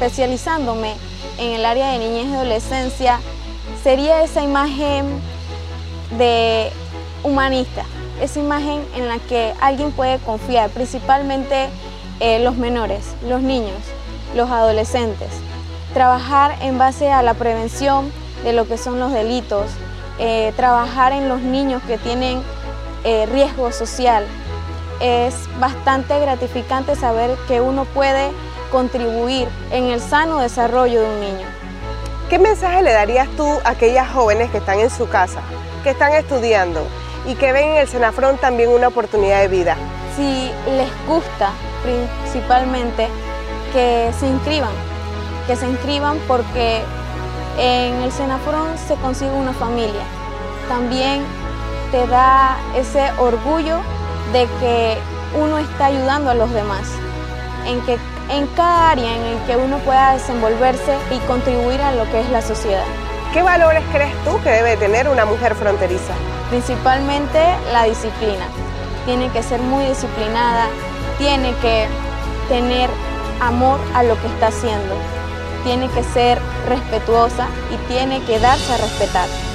especializándome en el área de niñez y adolescencia, sería esa imagen de humanista, esa imagen en la que alguien puede confiar, principalmente eh, los menores, los niños, los adolescentes. Trabajar en base a la prevención de lo que son los delitos, eh, trabajar en los niños que tienen eh, riesgo social. Es bastante gratificante saber que uno puede contribuir en el sano desarrollo de un niño. ¿Qué mensaje le darías tú a aquellas jóvenes que están en su casa, que están estudiando y que ven en el Senafrón también una oportunidad de vida? Si les gusta principalmente que se inscriban, que se inscriban porque en el Senafrón se consigue una familia. También te da ese orgullo de que uno está ayudando a los demás, en que en cada área en el que uno pueda desenvolverse y contribuir a lo que es la sociedad. ¿Qué valores crees tú que debe tener una mujer fronteriza? Principalmente la disciplina. Tiene que ser muy disciplinada, tiene que tener amor a lo que está haciendo, tiene que ser respetuosa y tiene que darse a respetar.